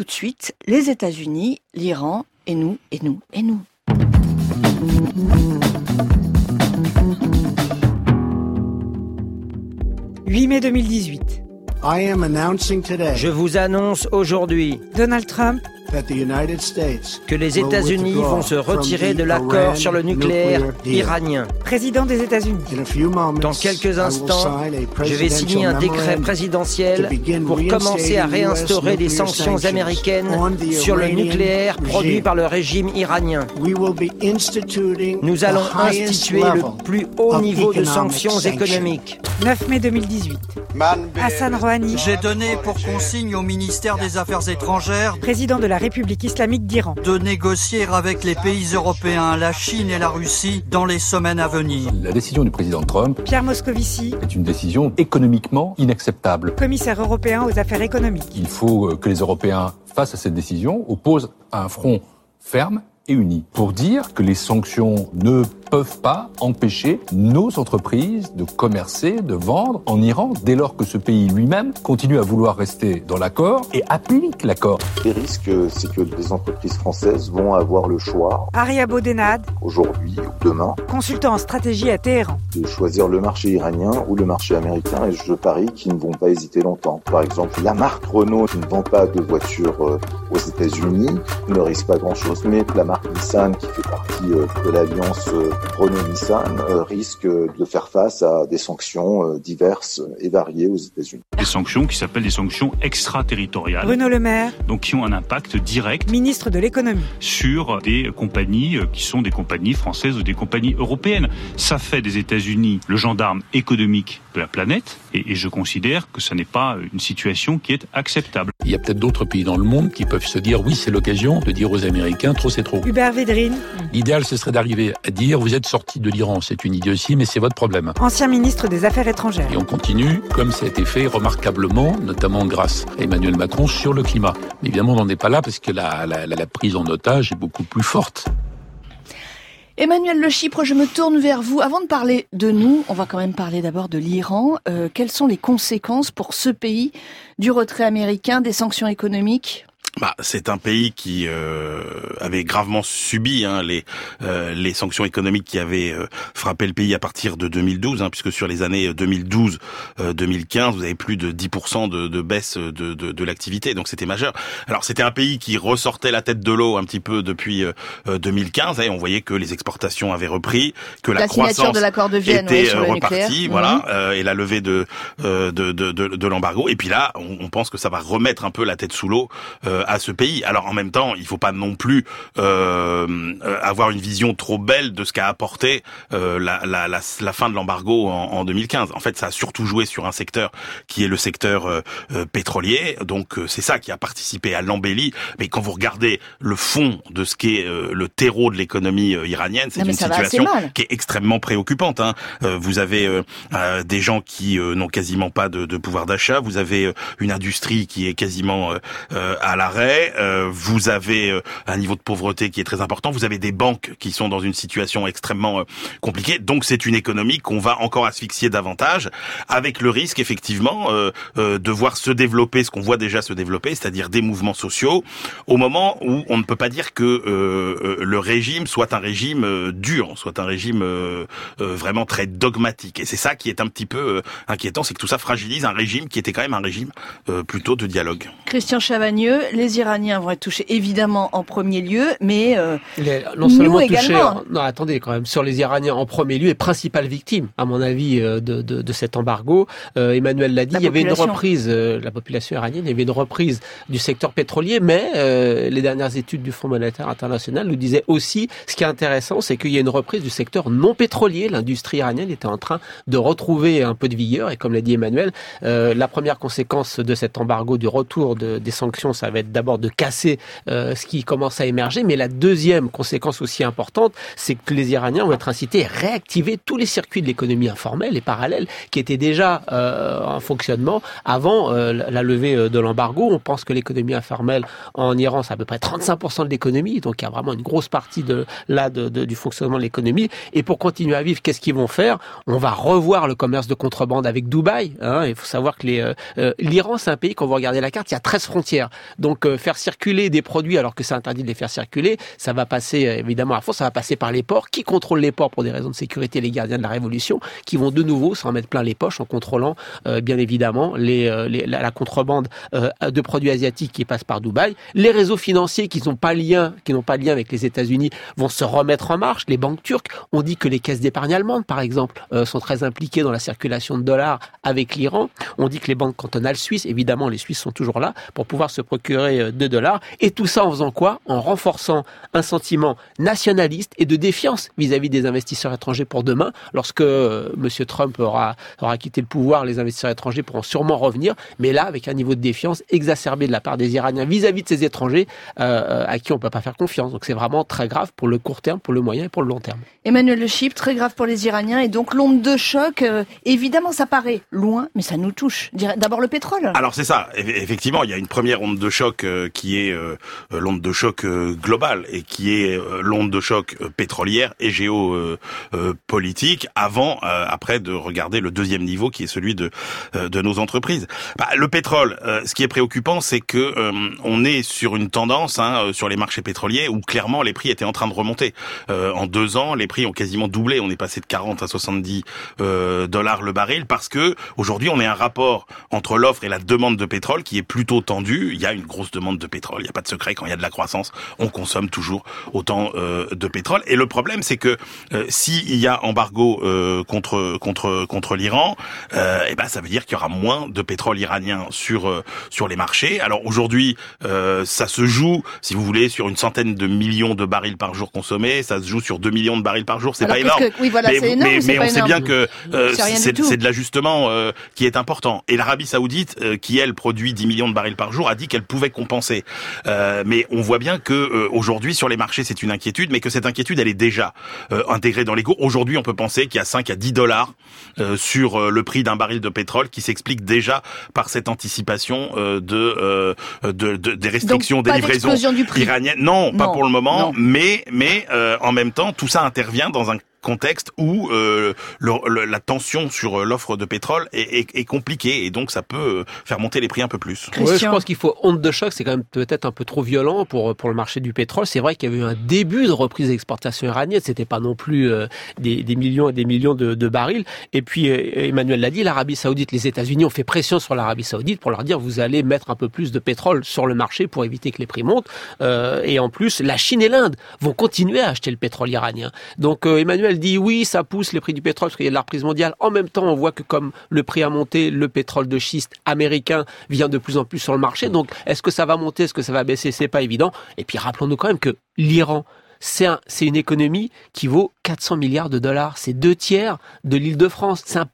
tout de suite les États-Unis, l'Iran et nous, et nous, et nous. « 8 mai 2018. Je vous annonce aujourd'hui Donald Trump que les États-Unis vont se retirer de l'accord sur le nucléaire iranien. Président des États-Unis. Dans quelques instants, je vais signer un décret présidentiel pour commencer à réinstaurer des sanctions américaines sur le nucléaire produit par le régime iranien. Nous allons instituer le plus haut niveau de sanctions économiques. 9 mai 2018. Hassan Rouhani. J'ai donné pour consigne au ministère des Affaires étrangères, président de la République islamique d'Iran, de négocier avec les pays européens, la Chine et la Russie dans les semaines à venir. La décision du président Trump, Pierre Moscovici, est une décision économiquement inacceptable. Commissaire européen aux affaires économiques. Il faut que les Européens, face à cette décision, opposent un front ferme et pour dire que les sanctions ne peuvent pas empêcher nos entreprises de commercer, de vendre en Iran, dès lors que ce pays lui-même continue à vouloir rester dans l'accord et applique l'accord. Les risques, c'est que les entreprises françaises vont avoir le choix. Aria Bodenad. Aujourd'hui ou demain. Consultant en stratégie à Téhéran. De choisir le marché iranien ou le marché américain et je parie qu'ils ne vont pas hésiter longtemps. Par exemple, la marque Renault qui ne vend pas de voitures euh, aux États-Unis ne risque pas grand-chose, mais la marque Nissan qui fait partie euh, de l'alliance euh, Renault-Nissan euh, risque de faire face à des sanctions diverses et variées aux États-Unis. Des sanctions qui s'appellent des sanctions extraterritoriales. Bruno Le Maire. Donc qui ont un impact direct. Ministre de l'économie. Sur des compagnies qui sont des compagnies françaises ou des compagnies européennes. Ça fait des États-Unis le gendarme économique de la planète et, et je considère que ce n'est pas une situation qui est acceptable. Il y a peut-être d'autres pays dans le monde qui peuvent se dire oui, c'est l'occasion de dire aux Américains trop c'est trop. Hubert Védrine. L'idéal, ce serait d'arriver à dire vous êtes sorti de l'Iran, c'est une idiotie, mais c'est votre problème. Ancien ministre des Affaires étrangères. Et on continue, comme ça a été fait remarquablement, notamment grâce à Emmanuel Macron, sur le climat. Mais évidemment, on n'en est pas là parce que la, la, la, la prise en otage est beaucoup plus forte. Emmanuel Le Chypre, je me tourne vers vous. Avant de parler de nous, on va quand même parler d'abord de l'Iran. Euh, quelles sont les conséquences pour ce pays du retrait américain, des sanctions économiques? Bah, c'est un pays qui euh, avait gravement subi hein, les euh, les sanctions économiques qui avaient euh, frappé le pays à partir de 2012, hein, puisque sur les années 2012-2015, vous avez plus de 10% de, de baisse de, de, de l'activité, donc c'était majeur. Alors c'était un pays qui ressortait la tête de l'eau un petit peu depuis 2015, et on voyait que les exportations avaient repris, que la, la croissance de l'accord de Vienne, était ouais, repartie, voilà, mmh. et la levée de, de, de l'embargo. Et puis là, on, on, pense que ça va remettre un peu la tête sous l'eau à ce pays. Alors en même temps, il faut pas non plus euh, avoir une vision trop belle de ce qu'a apporté euh, la, la, la, la, fin de l'embargo en, en, 2015. En fait, ça a surtout joué sur un secteur qui est le secteur euh, pétrolier. Donc c'est ça qui a participé à l'embellie. Mais quand vous regardez le fond de ce qu'est le terreau de l'économie iranienne, c'est une situation qui est extrêmement préoccupante. Hein. vous avez des gens qui n'ont quasiment pas de, de pouvoir d'achat. Vous avez une industrie qui est quasiment à la euh, vous avez euh, un niveau de pauvreté qui est très important, vous avez des banques qui sont dans une situation extrêmement euh, compliquée, donc c'est une économie qu'on va encore asphyxier davantage, avec le risque effectivement de voir se développer ce qu'on voit déjà se développer, c'est-à-dire des mouvements sociaux, au moment où on ne peut pas dire que le régime soit un régime dur, soit un régime vraiment très dogmatique. Et c'est ça qui est un petit peu inquiétant, c'est que tout ça fragilise un régime qui était quand même un régime plutôt de dialogue. Christian Chavagneux, les Iraniens vont être touchés évidemment en premier lieu, mais euh, les, non seulement touchés, également. non, attendez quand même, sur les Iraniens en premier lieu et principale victime, à mon avis, de, de, de cet embargo. Euh, Emmanuel l'a dit, la il y avait une reprise, euh, la population iranienne, il y avait une reprise du secteur pétrolier, mais euh, les dernières études du Fonds monétaire international nous disaient aussi, ce qui est intéressant, c'est qu'il y a une reprise du secteur non pétrolier. L'industrie iranienne était en train de retrouver un peu de vigueur, et comme l'a dit Emmanuel, euh, la première conséquence de cet embargo, du retour de, des sanctions, ça va être d'abord de casser euh, ce qui commence à émerger. Mais la deuxième conséquence aussi importante, c'est que les Iraniens vont être incités à réactiver tous les circuits de l'économie informelle et parallèle qui étaient déjà euh, en fonctionnement avant euh, la levée euh, de l'embargo. On pense que l'économie informelle en Iran, c'est à peu près 35% de l'économie. Donc il y a vraiment une grosse partie de là de, de, du fonctionnement de l'économie. Et pour continuer à vivre, qu'est-ce qu'ils vont faire? On va revoir le commerce de contrebande avec Dubaï. Hein. Il faut savoir que les, euh, l'Iran, c'est un pays, quand vous regardez la carte, il y a 13 frontières. Donc Donc euh, faire circuler des produits alors que c'est interdit de les faire circuler, ça va passer euh, évidemment à fond, ça va passer par les ports. Qui contrôle les ports pour des raisons de sécurité Les gardiens de la Révolution, qui vont de nouveau s'en mettre plein les poches en contrôlant bien évidemment les, la, contrebande de produits asiatiques qui passent par Dubaï. Les réseaux financiers qui n'ont pas lien, qui pas lien avec les États-Unis, vont se remettre en marche. Les banques turques, on dit que les caisses d'épargne allemandes, par exemple, sont très impliquées dans la circulation de dollars avec l'Iran. On dit que les banques cantonales suisses, évidemment, les Suisses sont toujours là pour pouvoir se procurer 2 dollars. Et tout ça en faisant quoi? En renforçant un sentiment nationaliste et de défiance vis-à-vis des investisseurs étrangers pour demain. Lorsque euh, M. Trump aura, aura quitté le pouvoir, les investisseurs étrangers pourront sûrement revenir, mais là, avec un niveau de défiance exacerbé de la part des Iraniens vis-à-vis de ces étrangers euh, à qui on ne peut pas faire confiance. Donc c'est vraiment très grave pour le court terme, pour le moyen et pour le long terme. Emmanuel Le Chip, très grave pour les Iraniens. Et donc l'onde de choc, euh, évidemment, ça paraît loin, mais ça nous touche. D'abord le pétrole. Alors c'est ça. Effectivement, il y a une première onde de choc qui est l'onde de choc globale et qui est l'onde de choc pétrolière et géopolitique avant, après de regarder le deuxième niveau qui est celui de de nos entreprises. Bah, le pétrole, ce qui est préoccupant, c'est que on est sur une tendance hein, sur les marchés pétroliers où clairement les prix étaient en train de remonter. en deux ans, les prix ont quasiment doublé. On est passé de 40 à 70 dollars le baril parce que aujourd'hui on est un rapport entre l'offre et la demande de pétrole qui est plutôt tendu. Il y a une grosse demande de pétrole. Il n'y a pas de secret quand il y a de la croissance, on consomme toujours autant euh, de pétrole. Et le problème, c'est que euh, s'il y a embargo euh, contre contre contre l'Iran, euh, eh ben ça veut dire qu'il y aura moins de pétrole iranien sur sur les marchés. Alors aujourd'hui, ça se joue, si vous voulez, sur une centaine de millions de barils par jour consommés. Ça se joue sur 2 millions de barils par jour. C'est pas énorme. oui, voilà, mais, énorme, mais, on sait bien que c'est de l'ajustement qui est important. Et l'Arabie Saoudite, qui elle produit 10 millions de barils par jour, a dit qu'elle pouvait compenser. mais on voit bien que aujourd'hui sur les marchés, c'est une inquiétude, mais que cette inquiétude, elle est déjà euh, intégrée dans les cours. Aujourd'hui, on peut penser qu'il y a 5 à 10 dollars euh, sur euh, le prix d'un baril de pétrole qui s'explique déjà par cette anticipation de, de, de, des restrictions des livraisons iraniennes. Non, pas pour le moment, mais mais en même temps, tout ça intervient dans un contexte où euh, le, la tension sur euh, l'offre de pétrole est, est, est, compliquée et donc ça peut euh, faire monter les prix un peu plus. Ouais, je pense qu'il faut honte de choc, c'est quand même peut-être un peu trop violent pour pour le marché du pétrole. C'est vrai qu'il y avait eu un début de reprise d'exportation iranienne, c'était pas non plus euh, des, des, millions et des millions de, de barils. Et puis Emmanuel l'a dit, l'Arabie Saoudite, les États-Unis ont fait pression sur l'Arabie Saoudite pour leur dire vous allez mettre un peu plus de pétrole sur le marché pour éviter que les prix montent. et en plus, la Chine et l'Inde vont continuer à acheter le pétrole iranien. Donc Emmanuel elle dit oui, ça pousse les prix du pétrole parce qu'il y a de la reprise mondiale. En même temps, on voit que comme le prix a monté, le pétrole de schiste américain vient de plus en plus sur le marché. Donc, est-ce que ça va monter, est-ce que ça va baisser? C'est pas évident. Et puis, rappelons-nous quand même que l'Iran, c'est un, une économie qui vaut 400 milliards de dollars. C'est deux tiers de l'île de France. C'est un,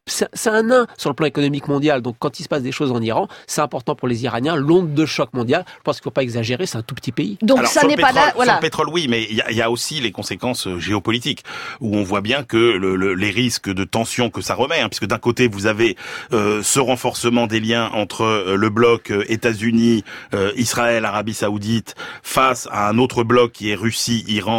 un, nain sur le plan économique mondial. Donc quand il se passe des choses en Iran, c'est important pour les Iraniens. L'onde de choc mondial, je pense qu'il ne faut pas exagérer, c'est un tout petit pays. Donc ça n'est pas là. Voilà. Sur le pétrole, oui, mais il y, y a, aussi les conséquences euh, géopolitiques, où on voit bien que le, le, les risques de tension que ça remet, hein, puisque d'un côté vous avez euh, ce renforcement des liens entre euh, le bloc euh, États-Unis, Israël, Arabie Saoudite, face à un autre bloc qui est Russie, Iran,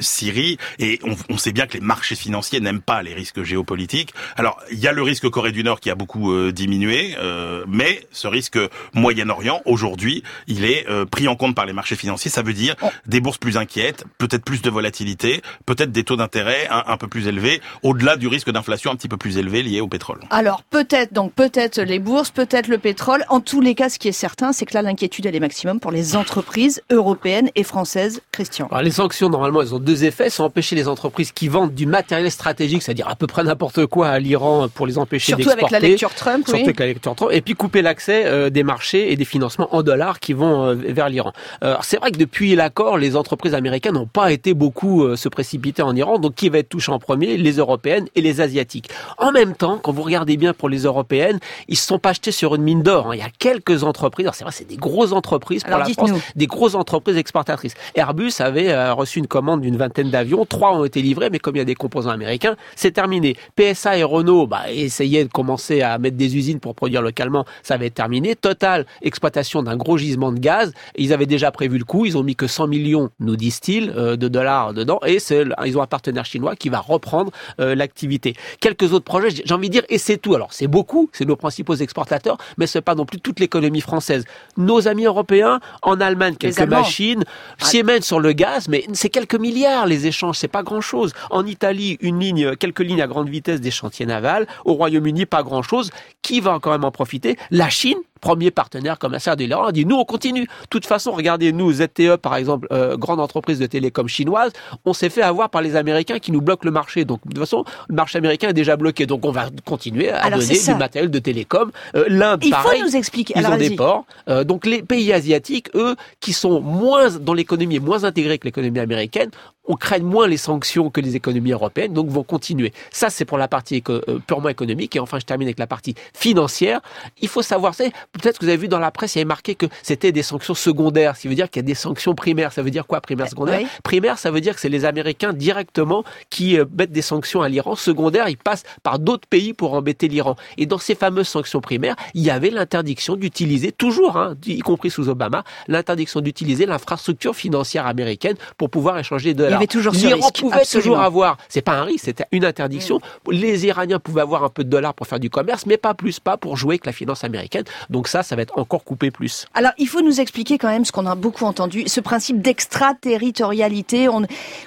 Syrie, et on, on, sait bien que les marchés financiers n'aiment pas les risques géopolitiques. Alors, il y a le risque Corée du Nord qui a beaucoup euh, diminué, euh, mais ce risque Moyen-Orient, aujourd'hui, il est euh, pris en compte par les marchés financiers. Ça veut dire oh. des bourses plus inquiètes, peut-être plus de volatilité, peut-être des taux d'intérêt un, un, peu plus élevés, au-delà du risque d'inflation un petit peu plus élevé lié au pétrole. Alors, peut-être, donc peut-être les bourses, peut-être le pétrole. En tous les cas, ce qui est certain, c'est que là, l'inquiétude, elle est maximum pour les entreprises européennes et françaises. Christian. Alors, les sanctions, normalement, elles ont deux effets. Sont empêcher les entreprises qui vendent du matériel stratégique, c'est-à-dire à peu près n'importe quoi à l'Iran pour les empêcher d'exporter. Surtout avec la lecture Trump, Surtout oui. avec la lecture Trump. Et puis couper l'accès euh, des marchés et des financements en dollars qui vont euh, vers l'Iran. Euh, c'est vrai que depuis l'accord, les entreprises américaines n'ont pas été beaucoup se précipiter en Iran. Donc qui va être touché en premier? Les européennes et les asiatiques. En même temps, quand vous regardez bien pour les européennes, ils se sont pas achetés sur une mine d'or. Hein. Il y a quelques entreprises. C'est vrai, c'est des grosses entreprises pour Alors, la France, des grosses entreprises exportatrices. Airbus avait a reçu une commande d'une vingtaine d'avions. Trois ont été livrés, mais comme il y a des composants américains, c'est terminé. PSA et Renault bah, essayaient de commencer à mettre des usines pour produire localement. Ça va être terminé. Total, exploitation d'un gros gisement de gaz. Ils avaient déjà prévu le coup. Ils ont mis que 100 millions, nous disent-ils, euh, de dollars dedans. Et ils ont un partenaire chinois qui va reprendre euh, l'activité. Quelques autres projets, j'ai envie de dire, et c'est tout. Alors, c'est beaucoup. C'est nos principaux exportateurs, mais c'est pas non plus toute l'économie française. Nos amis européens, en Allemagne, quelques machines. Ah. Siemens sur le gaz, mais c'est quelques milliards les échanges, c'est pas grand chose. En Italie, une ligne, quelques lignes à grande vitesse des chantiers navals. Au Royaume-Uni, pas grand chose. Qui va quand même en profiter? La Chine, premier partenaire commercial de l'Iran, dit nous on continue. De toute façon, regardez nous ZTE par exemple, euh, grande entreprise de télécom chinoise, on s'est fait avoir par les Américains qui nous bloquent le marché. Donc de toute façon, le marché américain est déjà bloqué. Donc on va continuer à donner du matériel de télécom. Euh, L'Inde, Il faut nous expliquer. Ils ont des ports. Euh, donc les pays asiatiques, eux, qui sont moins dans l'économie est moins intégrée que l'économie américaine, on craigne moins les sanctions que les économies européennes, donc vont continuer. Ça, c'est pour la partie purement économique. Et enfin, je termine avec la partie financière. Il faut savoir, peut-être que vous avez vu dans la presse, il y avait marqué que c'était des sanctions secondaires, ce qui veut dire qu'il y a des sanctions primaires. Ça veut dire quoi, primaire, secondaire Primaire, ça veut dire que c'est les Américains directement qui euh, mettent des sanctions à l'Iran. Secondaire, ils passent par d'autres pays pour embêter l'Iran. Et dans ces fameuses sanctions primaires, il y avait l'interdiction d'utiliser, toujours, hein, y compris sous Obama, l'interdiction d'utiliser l'infrastructure financière américaine pour pouvoir échanger de dollars. Il y avait toujours L'Iran pouvait toujours avoir, c'est pas un risque, c'était une interdiction. Mm. Les Iraniens pouvaient avoir un peu de dollars pour faire du commerce, mais pas plus, pas pour jouer avec la finance américaine. Donc ça, ça va être encore coupé plus. Alors, il faut nous expliquer quand même ce qu'on a beaucoup entendu, ce principe d'extraterritorialité. On...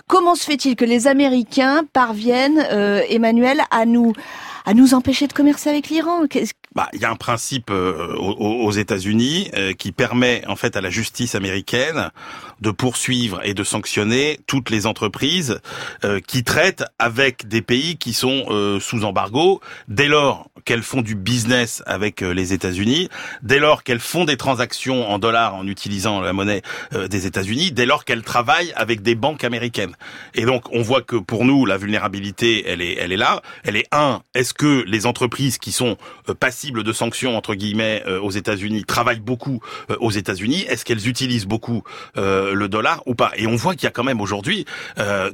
Comment se fait-il que les Américains parviennent, euh, Emmanuel, à nous à nous empêcher de commercer avec l'Iran. Bah, il y a un principe euh, aux, États-Unis euh, qui permet en fait à la justice américaine de poursuivre et de sanctionner toutes les entreprises euh, qui traitent avec des pays qui sont sous embargo. Dès lors qu'elles font du business avec les États-Unis, dès lors qu'elles font des transactions en dollars en utilisant la monnaie des États-Unis, dès lors qu'elles travaillent avec des banques américaines. Et donc on voit que pour nous la vulnérabilité elle est elle est là, elle est un est-ce que les entreprises qui sont passives de sanctions entre guillemets euh, aux États-Unis travaillent beaucoup euh, aux États-Unis Est-ce qu'elles utilisent beaucoup euh, le dollar ou pas? Et on voit qu'il y a quand même aujourd'hui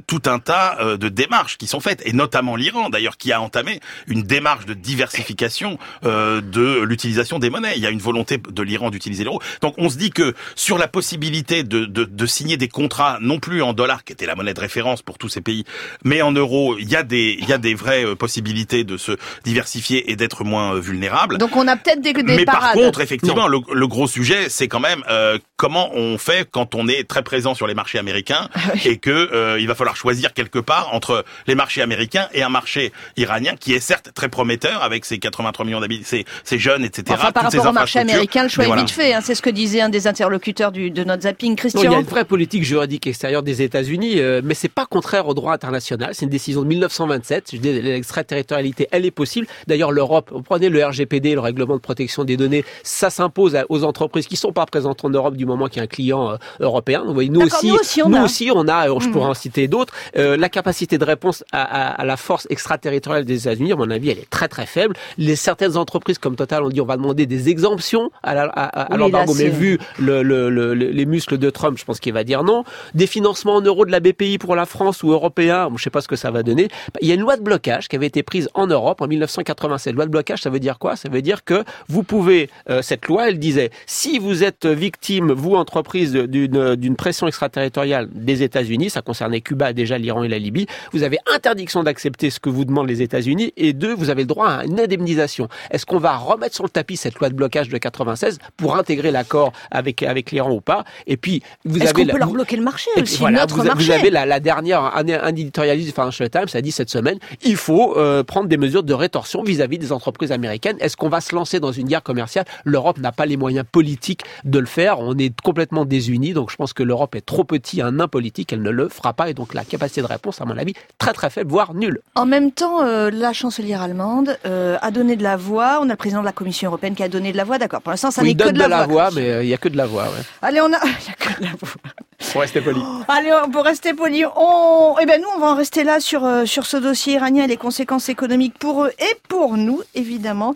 tout un tas de démarches qui sont faites, et notamment l'Iran d'ailleurs qui a entamé une démarche de diversification de l'utilisation des monnaies. Il y a une volonté de l'Iran d'utiliser l'euro. Donc on se dit que sur la possibilité de, de, de, signer des contrats non plus en dollars, qui était la monnaie de référence pour tous ces pays, mais en euros, il y a des il y a des vraies possibilités de se diversifier et d'être moins vulnérable. Donc on a peut-être des, des Mais par contre, effectivement, le, gros sujet, c'est quand même euh, comment on fait quand on est très présent sur les marchés américains ah et que euh, il va falloir choisir quelque part entre les marchés américains et un marché iranien qui est certes très prometteur avec ses 83 millions d'habitants, ses, jeunes, etc. Enfin, par rapport au marché américain, le choix est vite fait. Hein, c'est ce que disait un des interlocuteurs du, de notre zapping, Christian. il y a une vraie politique juridique extérieure des États-Unis, euh, mais c'est pas contraire au droit international. C'est une décision de 1927. L'extraterritorialité, elle est possible. D'ailleurs, l'Europe, vous prenez le RGP le règlement de protection des données, ça s'impose aux entreprises qui sont pas présentes en Europe du moment qu'il y a un client euh, européen. nous aussi, nous aussi, on, nous a. aussi on a, je pourrais hmm. en citer d'autres, euh, la capacité de réponse à, la force extraterritoriale des États-Unis, à mon avis, elle est très très faible. Les certaines entreprises comme Total ont dit on va demander des exemptions à l'embargo, mais vu le, les muscles de Trump, je pense qu'il va dire non. Des financements en euros de la BPI pour la France ou européens, je sais pas ce que ça va donner. Il y a une loi de blocage qui avait été prise en Europe en 1987. Loi de blocage, ça veut dire quoi? Ça veut dire que vous pouvez, euh, cette loi, elle disait, si vous êtes victime, vous, entreprise, d'une pression extraterritoriale des États-Unis, ça concernait Cuba, déjà l'Iran et la Libye, vous avez interdiction d'accepter ce que vous demandent les États-Unis, et deux, vous avez le droit à une indemnisation. Est-ce qu'on va remettre sur le tapis cette loi de blocage de 96 pour intégrer l'accord avec, avec l'Iran ou pas? Et puis, vous avez... Qu'on peut leur bloquer le marché aussi, notre vous, marché Vous avez la, dernière, un, éditorialiste du Financial Times a dit cette semaine, il faut euh, prendre des mesures de rétorsion vis-à-vis des entreprises américaines. Est-ce qu'on va se lancer dans une guerre commerciale? L'Europe n'a pas les moyens politiques de le faire. On est complètement désunis. Donc je pense que l'Europe est trop petit, un nain politique. Elle ne le fera pas. Et donc la capacité de réponse, à mon avis, très très faible, voire nulle. En même temps, euh, la chancelière allemande euh, a donné de la voix. On a le président de la Commission européenne qui a donné de la voix. D'accord. Pour l'instant, ça n'est que de la, voix. mais euh, il n'y a que de la voix. Allez, on a. Il n'y a que de la voix. Pour rester poli. Allez, pour rester poli, on, eh ben nous, on va en rester là sur sur ce dossier iranien et les conséquences économiques pour eux et pour nous, évidemment.